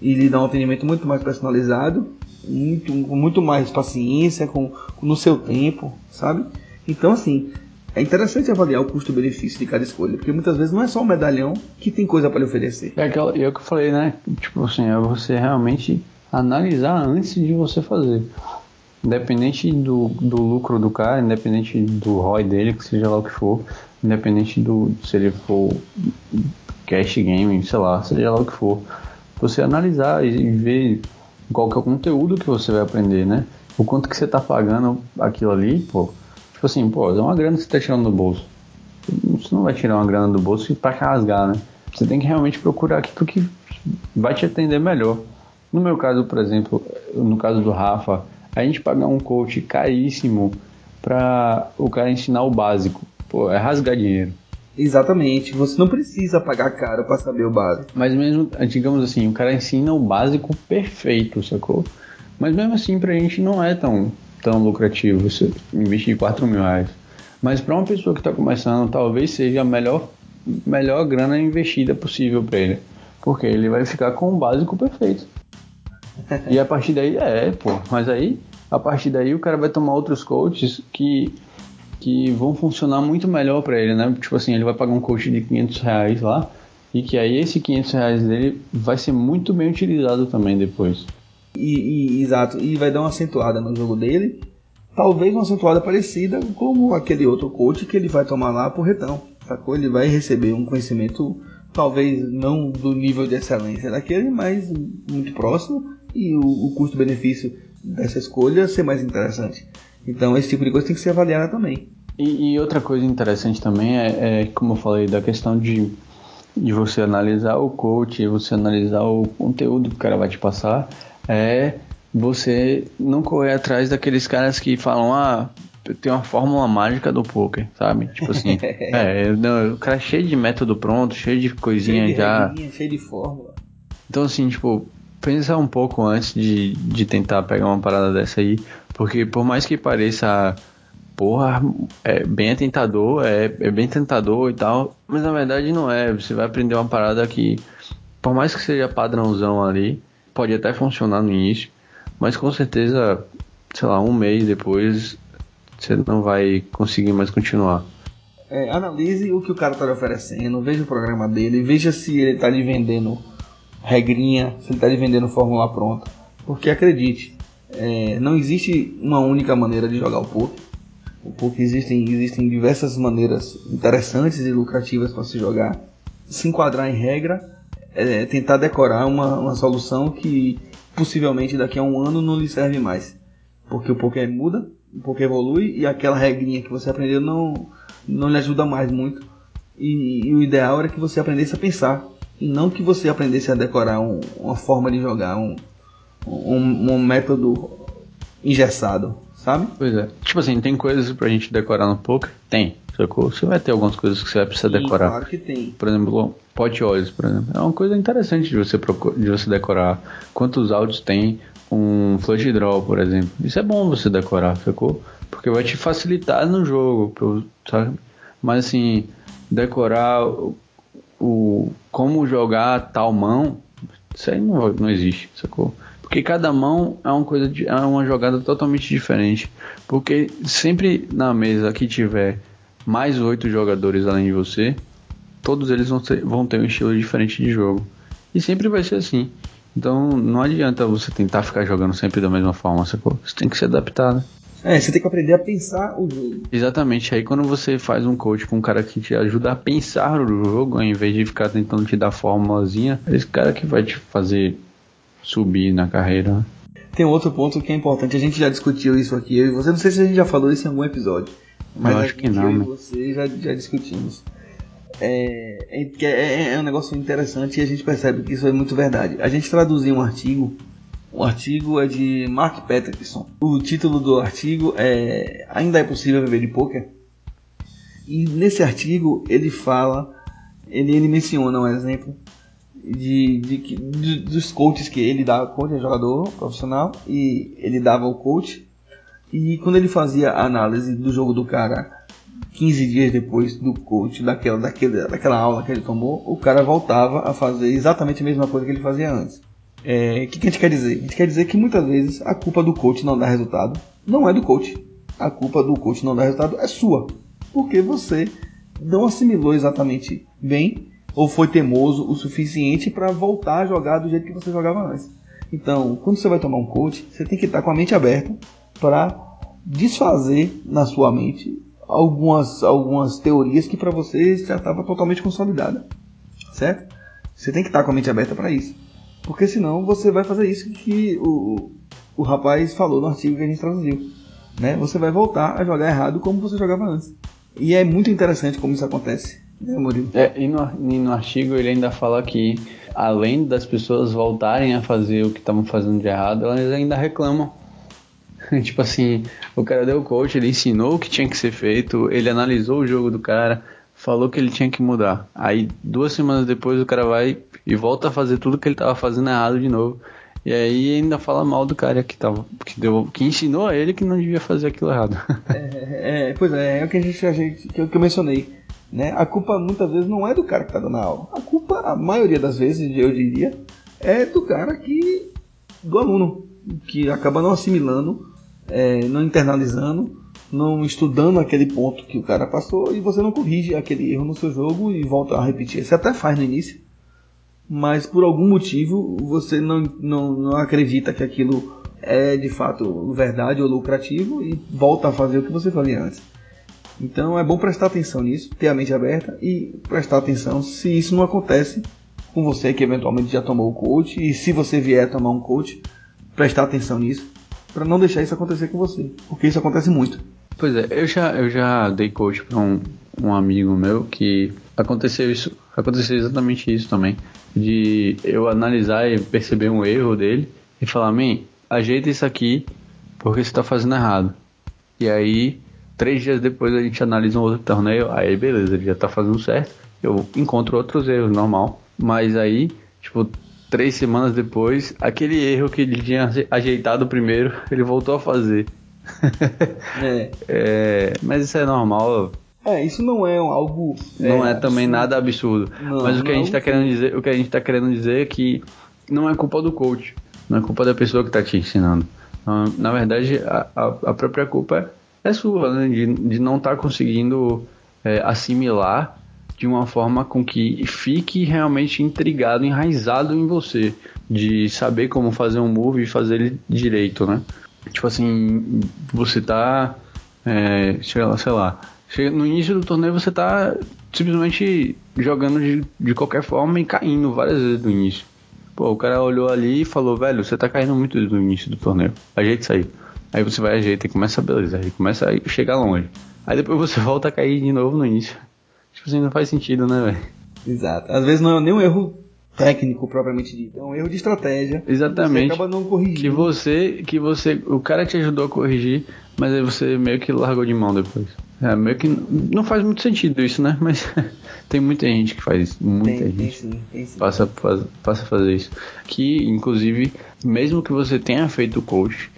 e lhe dar um atendimento muito mais personalizado, muito, com muito mais paciência, com, no seu tempo, sabe? Então assim, é interessante avaliar o custo-benefício de cada escolha, porque muitas vezes não é só o medalhão que tem coisa para lhe oferecer. É aquela, é o que eu falei, né? Tipo assim, é você realmente analisar antes de você fazer. Independente do, do lucro do cara, independente do ROI dele, que seja lá o que for, independente do se ele for cash game, sei lá, seja lá o que for, você analisar e ver qual que é o conteúdo que você vai aprender, né? O quanto que você tá pagando aquilo ali, pô. Tipo assim, pô, é uma grana que você tá tirando do bolso. Você não vai tirar uma grana do bolso para rasgar, né? Você tem que realmente procurar aquilo que vai te atender melhor. No meu caso, por exemplo, no caso do Rafa, a gente pagar um coach caríssimo para o cara ensinar o básico, pô, é rasgar dinheiro. Exatamente, você não precisa pagar caro para saber o básico. Mas mesmo, digamos assim, o cara ensina o básico perfeito, sacou? Mas mesmo assim, pra gente não é tão, tão lucrativo você investir 4 mil reais. Mas para uma pessoa que está começando, talvez seja a melhor, melhor grana investida possível para ele. Porque ele vai ficar com o básico perfeito. E a partir daí, é, pô. Mas aí, a partir daí, o cara vai tomar outros coaches que, que vão funcionar muito melhor para ele, né? Tipo assim, ele vai pagar um coach de 500 reais lá. E que aí esse 500 reais dele vai ser muito bem utilizado também depois. E, e, exato, e vai dar uma acentuada no jogo dele talvez uma acentuada parecida como aquele outro coach que ele vai tomar lá por retão, sacou? Ele vai receber um conhecimento talvez não do nível de excelência daquele, mas muito próximo e o, o custo-benefício dessa escolha ser mais interessante. Então esse tipo de coisa tem que ser avaliada também. E, e outra coisa interessante também é, é, como eu falei, da questão de, de você analisar o coach, você analisar o conteúdo que o cara vai te passar, é você não correr atrás daqueles caras que falam, ah, tem uma fórmula mágica do poker, sabe? Tipo assim, é, não, o cara é cheio de método pronto, cheio de coisinha cheio de já. Cheio de fórmula. Então assim, tipo, pensa um pouco antes de, de tentar pegar uma parada dessa aí, porque por mais que pareça, porra, é bem tentador, é, é bem tentador e tal, mas na verdade não é. Você vai aprender uma parada que, por mais que seja padrãozão ali, pode até funcionar no início, mas com certeza, sei lá, um mês depois você não vai conseguir mais continuar. É, analise o que o cara está lhe oferecendo, veja o programa dele, veja se ele está lhe vendendo regrinha, se ele está vendendo fórmula pronta. Porque acredite, é, não existe uma única maneira de jogar o poker. O poker existem, existem diversas maneiras interessantes e lucrativas para se jogar. Se enquadrar em regra, é, tentar decorar uma, uma solução que possivelmente daqui a um ano não lhe serve mais. Porque o poker muda, o poker evolui e aquela regrinha que você aprendeu não, não lhe ajuda mais muito. E, e o ideal era que você aprendesse a pensar e não que você aprendesse a decorar um, uma forma de jogar, um, um, um método engessado, sabe? Pois é. Tipo assim, tem coisas pra gente decorar no poker? Tem. Sacou? Você vai ter algumas coisas que você vai precisar Sim, decorar. Claro que tem. Por exemplo, pote olhos, por exemplo. É uma coisa interessante de você, de você decorar. Quantos áudios tem um flush draw, por exemplo. Isso é bom você decorar, sacou? Porque vai te facilitar no jogo, sabe? Mas assim, decorar o, como jogar tal mão, isso aí não, não existe, sacou? Porque cada mão é uma coisa é uma jogada totalmente diferente. Porque sempre na mesa que tiver mais oito jogadores além de você, todos eles vão ter, vão ter um estilo diferente de jogo. E sempre vai ser assim. Então não adianta você tentar ficar jogando sempre da mesma forma, sacou? Você tem que se adaptar, né? É, você tem que aprender a pensar o jogo. Exatamente. Aí quando você faz um coach com um cara que te ajuda a pensar o jogo, ao invés de ficar tentando te dar formulazinha, é esse cara que vai te fazer subir na carreira. Tem outro ponto que é importante, a gente já discutiu isso aqui, eu e você, não sei se a gente já falou isso em algum episódio. Mas eu acho que não. Eu e né? você já, já discutimos. É, é, é, é, um negócio interessante e a gente percebe que isso é muito verdade. A gente traduziu um artigo. O artigo é de Mark Peterson. O título do artigo é Ainda é possível viver de poker? E nesse artigo ele fala, ele, ele menciona um exemplo de, de, de, dos coaches que ele dava, coach é jogador profissional e ele dava o coach e quando ele fazia a análise do jogo do cara 15 dias depois do coach, daquela, daquela, daquela aula que ele tomou, o cara voltava a fazer exatamente a mesma coisa que ele fazia antes. É, o que, que a gente quer dizer? A gente quer dizer que muitas vezes a culpa do coach não dar resultado não é do coach. A culpa do coach não dar resultado é sua. Porque você não assimilou exatamente bem ou foi teimoso o suficiente para voltar a jogar do jeito que você jogava antes. Então, quando você vai tomar um coach, você tem que estar com a mente aberta para desfazer na sua mente algumas, algumas teorias que para você já estava totalmente consolidada, certo? Você tem que estar com a mente aberta para isso, porque senão você vai fazer isso que o, o rapaz falou no artigo que a gente traduziu, né? Você vai voltar a jogar errado como você jogava antes. E é muito interessante como isso acontece, né, Murilo? É, e, no, e no artigo ele ainda fala que além das pessoas voltarem a fazer o que estavam fazendo de errado, elas ainda reclamam tipo assim, o cara deu o coach, ele ensinou o que tinha que ser feito, ele analisou o jogo do cara, falou que ele tinha que mudar. Aí duas semanas depois o cara vai e volta a fazer tudo que ele tava fazendo errado de novo. E aí ainda fala mal do cara que tava, que, deu, que ensinou a ele que não devia fazer aquilo errado. é, é, pois é, é o que a gente, a gente que, eu, que eu mencionei. Né? A culpa muitas vezes não é do cara que está dando a aula. A culpa, a maioria das vezes, eu diria, é do cara que. do aluno, que acaba não assimilando é, não internalizando, não estudando aquele ponto que o cara passou e você não corrige aquele erro no seu jogo e volta a repetir. Você até faz no início, mas por algum motivo você não, não, não acredita que aquilo é de fato verdade ou lucrativo e volta a fazer o que você fazia antes. Então é bom prestar atenção nisso, ter a mente aberta e prestar atenção se isso não acontece com você que eventualmente já tomou o coach e se você vier tomar um coach, prestar atenção nisso para não deixar isso acontecer com você, porque isso acontece muito. Pois é, eu já, eu já dei coach para um, um amigo meu que aconteceu isso, aconteceu exatamente isso também, de eu analisar e perceber um erro dele e falar, man, ajeita isso aqui porque você está fazendo errado. E aí, três dias depois a gente analisa um outro torneio, aí beleza, ele já está fazendo certo, eu encontro outros erros, normal, mas aí, tipo, três semanas depois, aquele erro que ele tinha ajeitado primeiro, ele voltou a fazer. é. é. Mas isso é normal. É, isso não é algo. Não é, é também nada absurdo. Não, mas o que a gente está é querendo dizer, o que a gente tá querendo dizer é que não é culpa do coach, não é culpa da pessoa que está te ensinando. Na verdade, a, a, a própria culpa é, é sua, né? de, de não estar tá conseguindo é, assimilar de uma forma com que fique realmente intrigado, enraizado em você, de saber como fazer um move e fazer ele direito, né? Tipo assim, você tá, é, sei lá, sei lá, no início do torneio você tá simplesmente jogando de, de qualquer forma e caindo várias vezes no início. Pô, o cara olhou ali e falou, velho, você tá caindo muito no início do torneio, ajeita isso aí. Aí você vai ajeita e começa a beleza, aí começa a chegar longe. Aí depois você volta a cair de novo no início. Tipo assim, não faz sentido, né, velho? Exato. Às vezes não é nem um erro técnico propriamente dito, é um erro de estratégia. Exatamente. Você acaba não corrigindo. Que você, que você, o cara te ajudou a corrigir, mas aí você meio que largou de mão depois. É, meio que não faz muito sentido isso, né? Mas tem muita gente que faz isso, muita tem, gente. Tem sim, tem sim. Passa, faz, passa a fazer isso. Que, inclusive, mesmo que você tenha feito o coach,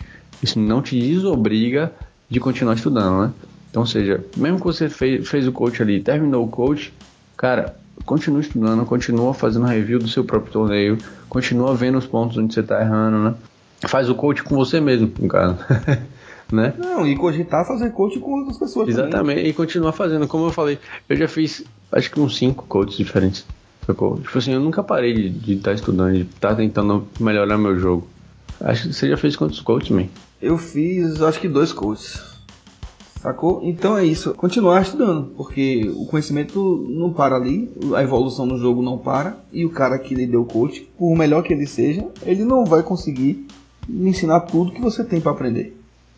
isso não te desobriga de continuar estudando, né? Então, seja, mesmo que você fez, fez o coach ali, terminou o coach, cara, continua estudando, continua fazendo review do seu próprio torneio, continua vendo os pontos onde você está errando, né? Faz o coach com você mesmo, caso. né? Não, e cogitar fazer coach com outras pessoas Exatamente, também. e continuar fazendo. Como eu falei, eu já fiz acho que uns cinco coaches diferentes. Sacou? Tipo assim, eu nunca parei de estar tá estudando, de estar tá tentando melhorar meu jogo. Acho que você já fez quantos coaches, man? Eu fiz acho que dois coaches. Sacou? Então é isso, continuar estudando, porque o conhecimento não para ali, a evolução no jogo não para, e o cara que lhe deu coach, por melhor que ele seja, ele não vai conseguir ensinar tudo que você tem para aprender.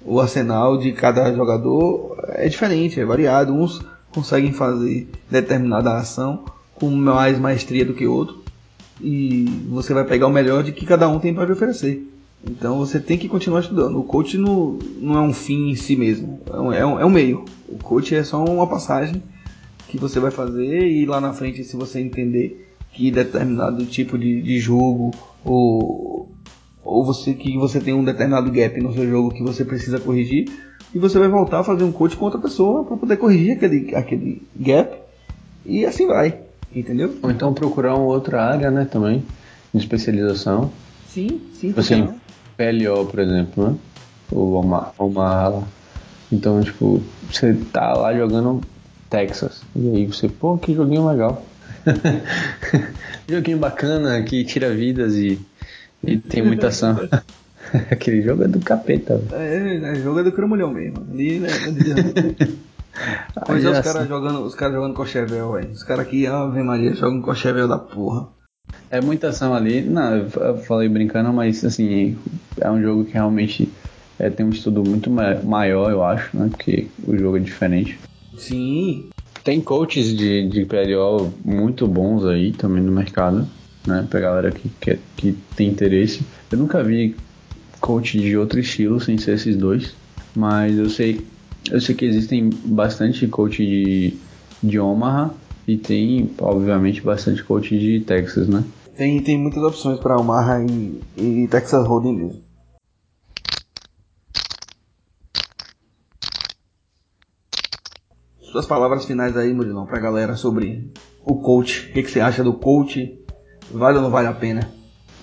O arsenal de cada jogador é diferente, é variado, uns conseguem fazer determinada ação com mais maestria do que outro, e você vai pegar o melhor de que cada um tem para oferecer. Então você tem que continuar estudando. O coach não, não é um fim em si mesmo, é é um, é um meio. O coach é só uma passagem que você vai fazer e lá na frente, se você entender que determinado tipo de, de jogo ou, ou você que você tem um determinado gap no seu jogo que você precisa corrigir, e você vai voltar a fazer um coach com outra pessoa para poder corrigir aquele, aquele gap e assim vai, entendeu? Ou então procurar uma outra área, né, também, de especialização. Sim, sim. Assim, PLO, por exemplo, né? Ou uma, uma Então, tipo, você tá lá jogando Texas. E aí você, pô, que joguinho legal. joguinho bacana que tira vidas e, e tem muita ação. Aquele jogo é do capeta. É, é, jogo é do cramulhão mesmo. Ali, né? Pois é, os caras jogando, os caras jogando Cochevel, velho. Os caras aqui, Ave Maria, jogam Cochevel da porra. É muita ação ali. Não, eu falei brincando, mas assim, é um jogo que realmente é, tem um estudo muito maior, eu acho, né? Porque o jogo é diferente. Sim. Tem coaches de, de PLO muito bons aí também no mercado, né? Pra galera que, que, que tem interesse. Eu nunca vi coach de outro estilo sem ser esses dois, mas eu sei, eu sei que existem bastante coach de, de Omaha e tem, obviamente, bastante coach de Texas, né? Tem, tem muitas opções para Omaha e, e Texas Hold'em mesmo. Suas palavras finais aí, Murilão, pra galera sobre o coach. O que, que você acha do coach? Vale ou não vale a pena?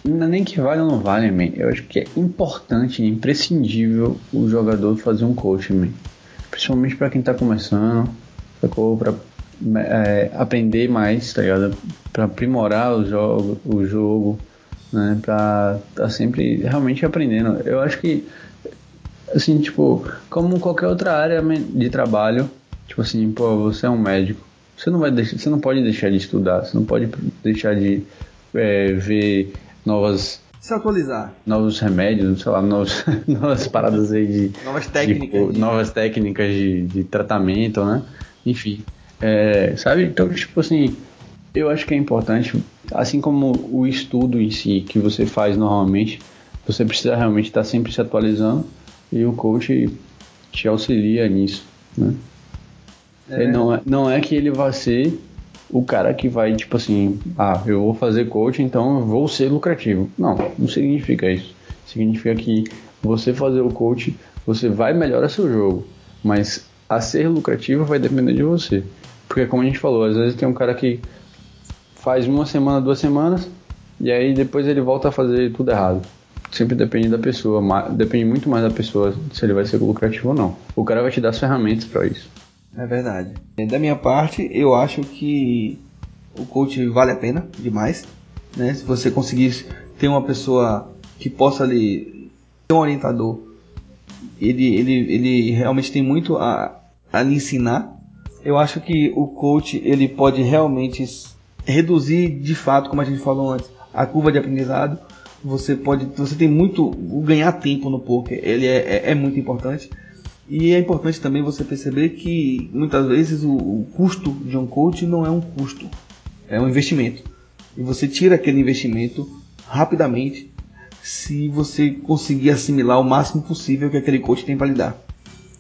Não é nem que vale ou não vale, man. Eu acho que é importante, imprescindível o jogador fazer um coach, man. Principalmente para quem tá começando, sacou? Pra é, aprender mais, tá ligado? Pra aprimorar o jogo, o jogo, né? Pra tá sempre realmente aprendendo. Eu acho que, assim, tipo, como qualquer outra área de trabalho, tipo assim, pô, você é um médico, você não vai deixar, você não pode deixar de estudar, você não pode deixar de é, ver novas se atualizar. Novos remédios, sei lá, novos, novas paradas aí de. Novas técnicas. De, de... Novas técnicas de, de tratamento, né? Enfim. É, sabe? Então, tipo assim, eu acho que é importante, assim como o estudo em si que você faz normalmente, você precisa realmente estar sempre se atualizando e o coach te auxilia nisso, né? É. Não, é, não é que ele vai ser o cara que vai, tipo assim, ah, eu vou fazer coach, então eu vou ser lucrativo. Não, não significa isso. Significa que você fazer o coach, você vai melhorar seu jogo, mas a ser lucrativo vai depender de você. Porque como a gente falou, às vezes tem um cara que faz uma semana, duas semanas, e aí depois ele volta a fazer tudo errado. Sempre depende da pessoa, depende muito mais da pessoa se ele vai ser lucrativo ou não. O cara vai te dar as ferramentas para isso. É verdade. Da minha parte, eu acho que o coach vale a pena demais. Né? Se você conseguir ter uma pessoa que possa ali ter um orientador, ele, ele, ele realmente tem muito a, a lhe ensinar eu acho que o coach ele pode realmente reduzir de fato, como a gente falou antes, a curva de aprendizado. Você pode, você tem muito ganhar tempo no poker. Ele é, é, é, muito importante e é importante também você perceber que muitas vezes o, o custo de um coach não é um custo, é um investimento. E você tira aquele investimento rapidamente se você conseguir assimilar o máximo possível que aquele coach tem para lhe dar.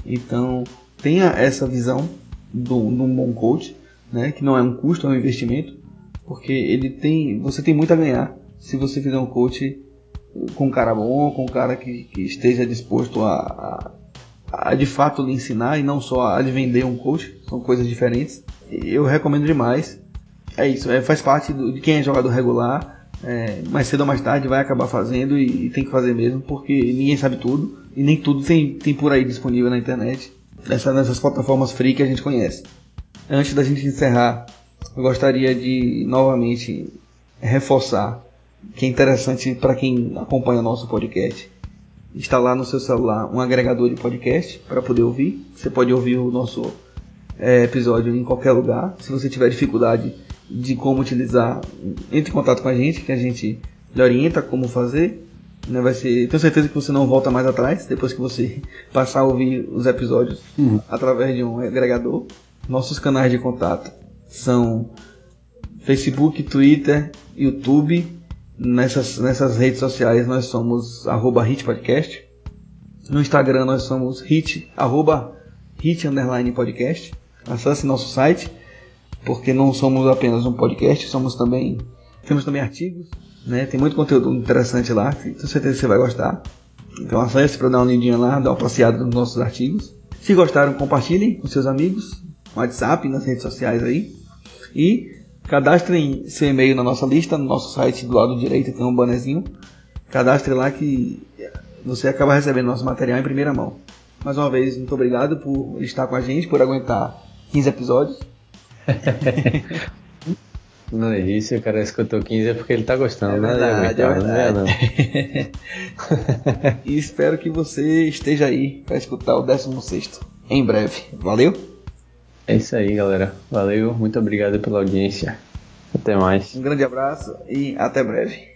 Então tenha essa visão de um bom coach, né? Que não é um custo, é um investimento, porque ele tem, você tem muito a ganhar se você fizer um coach com um cara bom, com um cara que, que esteja disposto a, a, a, de fato lhe ensinar e não só a lhe vender um coach, são coisas diferentes. Eu recomendo demais. É isso, é, faz parte do, de quem é jogador regular, é, mais cedo ou mais tarde vai acabar fazendo e, e, tem que fazer mesmo, porque ninguém sabe tudo e nem tudo tem, tem por aí disponível na internet nessa, nessas plataformas free que a gente conhece. Antes da gente encerrar, eu gostaria de novamente reforçar que é interessante para quem acompanha nosso podcast instalar no seu celular um agregador de podcast para poder ouvir. Você pode ouvir o nosso é, episódio em qualquer lugar. Se você tiver dificuldade de como utilizar, entre em contato com a gente, que a gente lhe orienta como fazer. Né, vai ser, tenho certeza que você não volta mais atrás depois que você passar a ouvir os episódios uhum. através de um agregador. Nossos canais de contato são Facebook, Twitter, YouTube. Nessas, nessas redes sociais nós somos arroba. No Instagram nós somos hit, arroba hit underline podcast. Acesse nosso site, porque não somos apenas um podcast, somos também, temos também artigos né? Tem muito conteúdo interessante lá, tenho certeza que você vai gostar. Então acesse para dar uma lidinha lá, dar uma passeada nos nossos artigos. Se gostaram, compartilhem com seus amigos, WhatsApp, nas redes sociais aí. E cadastrem seu e-mail na nossa lista, no nosso site do lado direito tem um bannerzinho. Cadastre lá que você acaba recebendo nosso material em primeira mão. Mais uma vez, muito obrigado por estar com a gente, por aguentar 15 episódios. Não é isso, o cara escutou 15 é porque ele tá gostando, É né? verdade, é verdade. Não, e espero que você esteja aí para escutar o 16 em breve. Valeu? É isso aí, galera. Valeu, muito obrigado pela audiência. Até mais. Um grande abraço e até breve.